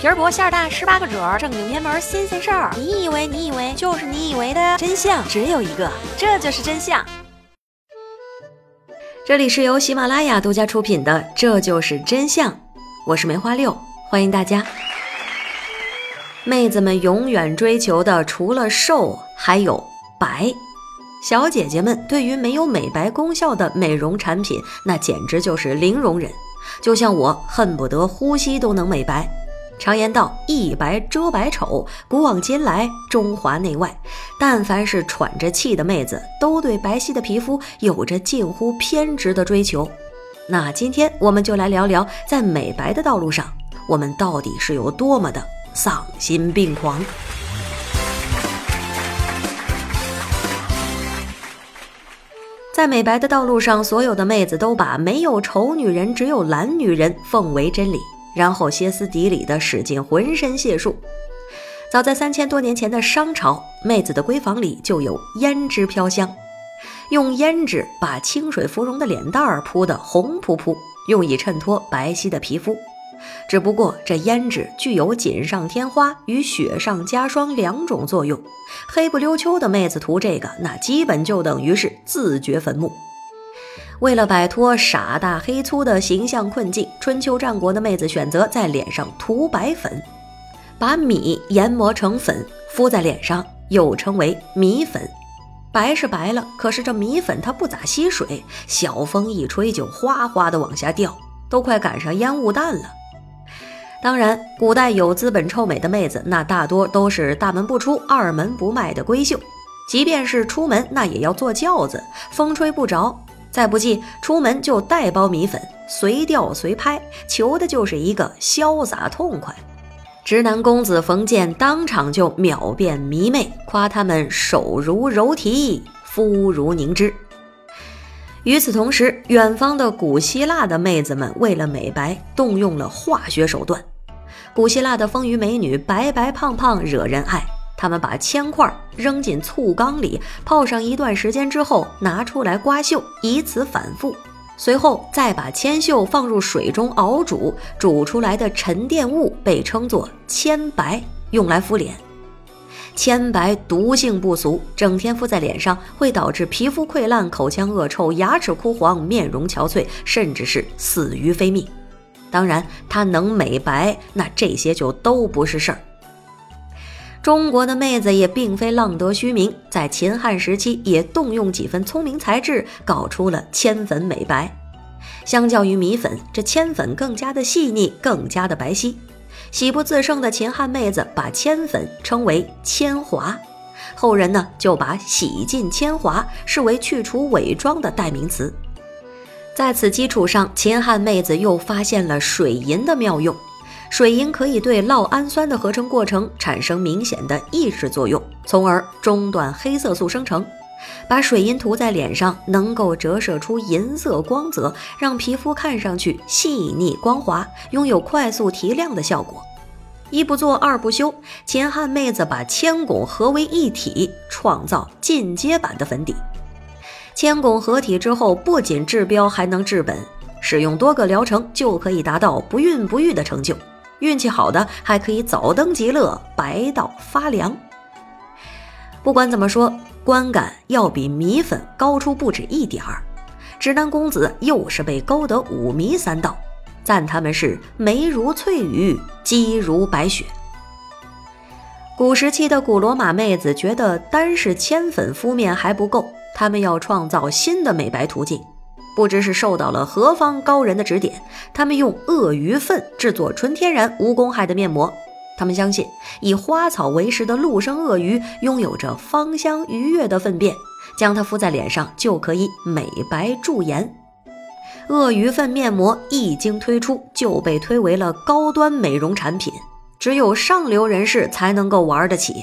皮儿薄馅儿大，十八个褶儿，正经偏门新鲜事儿。你以为你以为就是你以为的真相只有一个，这就是真相。这里是由喜马拉雅独家出品的《这就是真相》，我是梅花六，欢迎大家。妹子们永远追求的除了瘦，还有白。小姐姐们对于没有美白功效的美容产品，那简直就是零容忍。就像我恨不得呼吸都能美白。常言道，一白遮百丑。古往今来，中华内外，但凡是喘着气的妹子，都对白皙的皮肤有着近乎偏执的追求。那今天我们就来聊聊，在美白的道路上，我们到底是有多么的丧心病狂。在美白的道路上，所有的妹子都把“没有丑女人，只有懒女人”奉为真理，然后歇斯底里地使尽浑身解数。早在三千多年前的商朝，妹子的闺房里就有胭脂飘香，用胭脂把清水芙蓉的脸蛋儿铺得红扑扑，用以衬托白皙的皮肤。只不过这胭脂具有锦上添花与雪上加霜两种作用，黑不溜秋的妹子涂这个，那基本就等于是自掘坟墓。为了摆脱傻大黑粗的形象困境，春秋战国的妹子选择在脸上涂白粉，把米研磨成粉敷在脸上，又称为米粉。白是白了，可是这米粉它不咋吸水，小风一吹就哗哗的往下掉，都快赶上烟雾弹了。当然，古代有资本臭美的妹子，那大多都是大门不出、二门不迈的闺秀。即便是出门，那也要坐轿子，风吹不着。再不济，出门就带包米粉，随钓随拍，求的就是一个潇洒痛快。直男公子冯健当场就秒变迷妹，夸他们手如柔荑，肤如凝脂。与此同时，远方的古希腊的妹子们为了美白，动用了化学手段。古希腊的丰腴美女白白胖胖，惹人爱。他们把铅块扔进醋缸里，泡上一段时间之后，拿出来刮锈，以此反复。随后再把铅锈放入水中熬煮，煮出来的沉淀物被称作铅白，用来敷脸。铅白毒性不俗，整天敷在脸上会导致皮肤溃烂、口腔恶臭、牙齿枯黄、面容憔悴，甚至是死于非命。当然，它能美白，那这些就都不是事儿。中国的妹子也并非浪得虚名，在秦汉时期也动用几分聪明才智，搞出了铅粉美白。相较于米粉，这铅粉更加的细腻，更加的白皙。喜不自胜的秦汉妹子把铅粉称为铅华，后人呢就把洗尽铅华视为去除伪装的代名词。在此基础上，秦汉妹子又发现了水银的妙用。水银可以对酪氨酸的合成过程产生明显的抑制作用，从而中断黑色素生成。把水银涂在脸上，能够折射出银色光泽，让皮肤看上去细腻光滑，拥有快速提亮的效果。一不做二不休，秦汉妹子把铅汞合为一体，创造进阶版的粉底。铅汞合体之后，不仅治标，还能治本。使用多个疗程就可以达到不孕不育的成就。运气好的还可以早登极乐，白到发凉。不管怎么说。观感要比米粉高出不止一点儿，直男公子又是被勾得五迷三道，赞他们是眉如翠羽，肌如白雪。古时期的古罗马妹子觉得单是铅粉敷面还不够，他们要创造新的美白途径。不知是受到了何方高人的指点，他们用鳄鱼粪制作纯天然无公害的面膜。他们相信，以花草为食的陆生鳄鱼拥有着芳香愉悦的粪便，将它敷在脸上就可以美白驻颜。鳄鱼粪面膜一经推出，就被推为了高端美容产品，只有上流人士才能够玩得起。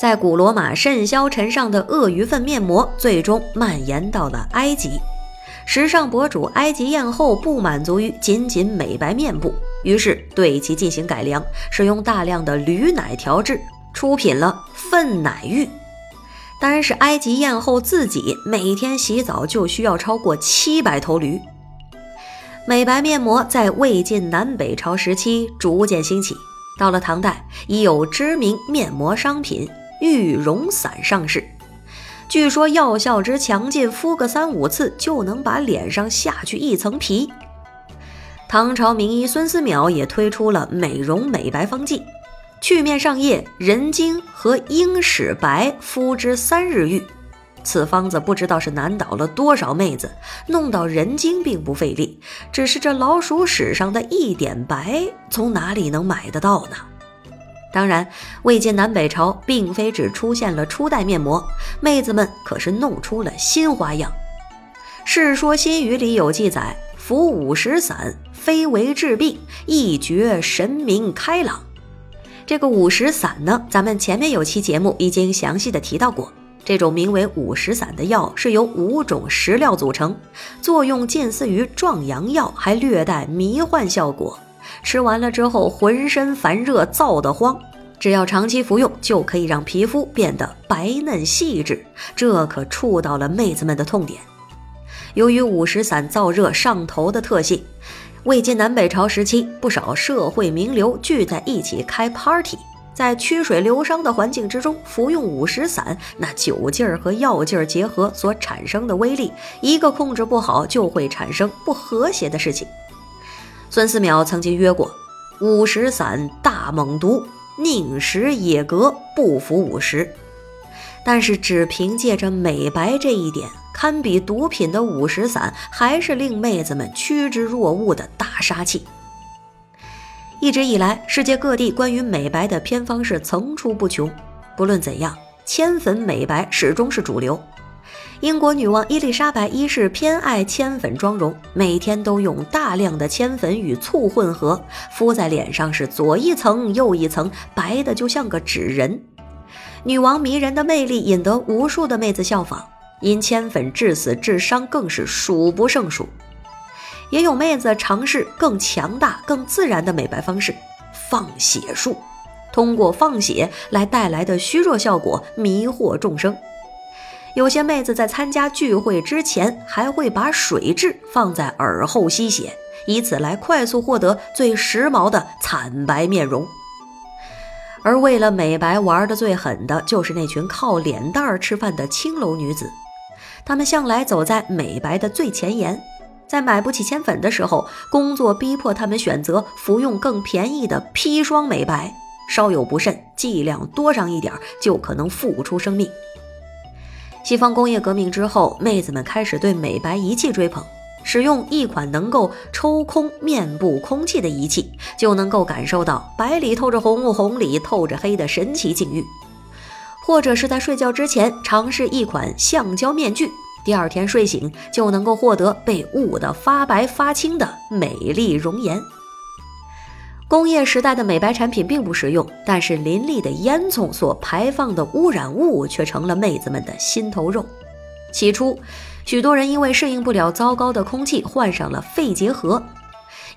在古罗马甚嚣尘上的鳄鱼粪面膜，最终蔓延到了埃及。时尚博主埃及艳后不满足于仅仅美白面部，于是对其进行改良，使用大量的驴奶调制，出品了粪奶浴。单是埃及艳后自己每天洗澡就需要超过七百头驴。美白面膜在魏晋南北朝时期逐渐兴起，到了唐代，已有知名面膜商品玉容散上市，据说药效之强劲，敷个三五次就能把脸上下去一层皮。唐朝名医孙思邈也推出了美容美白方剂，去面上液、人精和鹰屎白，敷之三日愈。此方子不知道是难倒了多少妹子，弄到人精并不费力，只是这老鼠屎上的一点白，从哪里能买得到呢？当然，魏晋南北朝并非只出现了初代面膜，妹子们可是弄出了新花样。《世说新语》里有记载：“服五石散，非为治病，一觉神明开朗。”这个五石散呢，咱们前面有期节目已经详细的提到过。这种名为五石散的药是由五种食料组成，作用近似于壮阳药，还略带迷幻效果。吃完了之后，浑身烦热，燥得慌。只要长期服用，就可以让皮肤变得白嫩细致。这可触到了妹子们的痛点。由于五石散燥热上头的特性，魏晋南北朝时期，不少社会名流聚在一起开 party。在曲水流觞的环境之中服用五石散，那酒劲儿和药劲儿结合所产生的威力，一个控制不好就会产生不和谐的事情。孙思邈曾经约过：“五石散大猛毒，宁食也格，不服五石。”但是只凭借着美白这一点，堪比毒品的五石散，还是令妹子们趋之若鹜的大杀器。一直以来，世界各地关于美白的偏方是层出不穷。不论怎样，铅粉美白始终是主流。英国女王伊丽莎白一世偏爱铅粉妆容，每天都用大量的铅粉与醋混合敷在脸上，是左一层右一层，白的就像个纸人。女王迷人的魅力引得无数的妹子效仿，因铅粉致死致伤更是数不胜数。也有妹子尝试更强大、更自然的美白方式——放血术，通过放血来带来的虚弱效果迷惑众生。有些妹子在参加聚会之前，还会把水蛭放在耳后吸血，以此来快速获得最时髦的惨白面容。而为了美白玩的最狠的，就是那群靠脸蛋儿吃饭的青楼女子，她们向来走在美白的最前沿。在买不起铅粉的时候，工作逼迫他们选择服用更便宜的砒霜美白，稍有不慎，剂量多上一点就可能付出生命。西方工业革命之后，妹子们开始对美白仪器追捧，使用一款能够抽空面部空气的仪器，就能够感受到白里透着红，红里透着黑的神奇境遇，或者是在睡觉之前尝试一款橡胶面具。第二天睡醒就能够获得被捂得发白发青的美丽容颜。工业时代的美白产品并不实用，但是林立的烟囱所排放的污染物却成了妹子们的心头肉。起初，许多人因为适应不了糟糕的空气，患上了肺结核。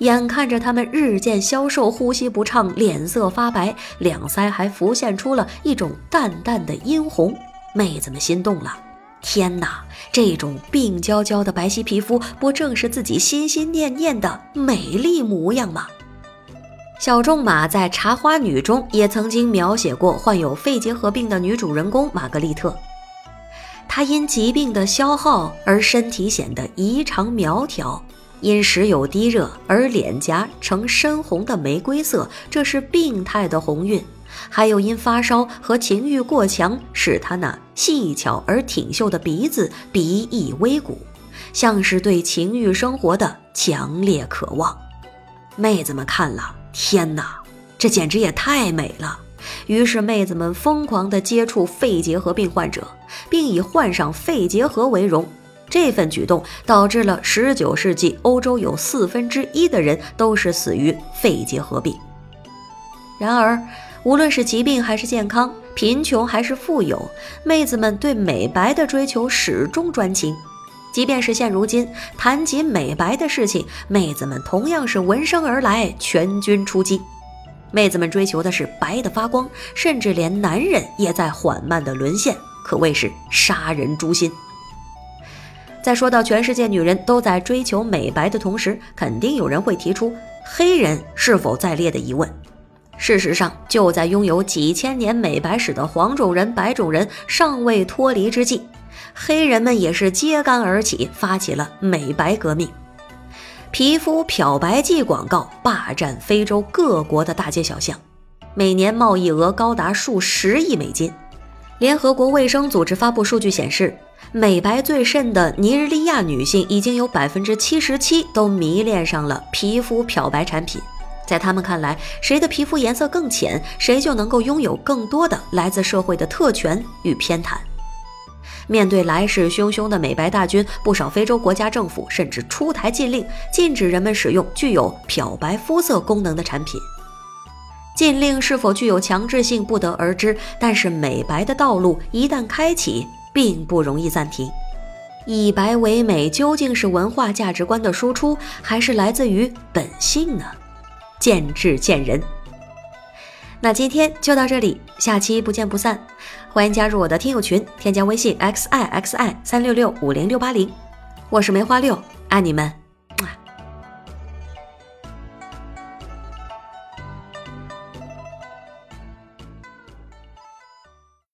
眼看着他们日渐消瘦，呼吸不畅，脸色发白，两腮还浮现出了一种淡淡的殷红，妹子们心动了。天哪，这种病娇娇的白皙皮肤，不正是自己心心念念的美丽模样吗？小仲马在《茶花女》中也曾经描写过患有肺结核病的女主人公玛格丽特。她因疾病的消耗而身体显得异常苗条，因时有低热而脸颊呈深红的玫瑰色，这是病态的红晕。还有因发烧和情欲过强，使他那细巧而挺秀的鼻子鼻翼微鼓，像是对情欲生活的强烈渴望。妹子们看了，天哪，这简直也太美了！于是妹子们疯狂地接触肺结核病患者，并以患上肺结核为荣。这份举动导致了19世纪欧洲有四分之一的人都是死于肺结核病。然而。无论是疾病还是健康，贫穷还是富有，妹子们对美白的追求始终专情。即便是现如今，谈及美白的事情，妹子们同样是闻声而来，全军出击。妹子们追求的是白的发光，甚至连男人也在缓慢的沦陷，可谓是杀人诛心。在说到全世界女人都在追求美白的同时，肯定有人会提出黑人是否在列的疑问。事实上，就在拥有几千年美白史的黄种人、白种人尚未脱离之际，黑人们也是揭竿而起，发起了美白革命。皮肤漂白剂广告霸占非洲各国的大街小巷，每年贸易额高达数十亿美金。联合国卫生组织发布数据显示，美白最甚的尼日利亚女性已经有百分之七十七都迷恋上了皮肤漂白产品。在他们看来，谁的皮肤颜色更浅，谁就能够拥有更多的来自社会的特权与偏袒。面对来势汹汹的美白大军，不少非洲国家政府甚至出台禁令，禁止人们使用具有漂白肤色功能的产品。禁令是否具有强制性，不得而知。但是，美白的道路一旦开启，并不容易暂停。以白为美，究竟是文化价值观的输出，还是来自于本性呢？见智见仁。那今天就到这里，下期不见不散。欢迎加入我的听友群，添加微信 x i x i 三六六五零六八零，我是梅花六，爱你们。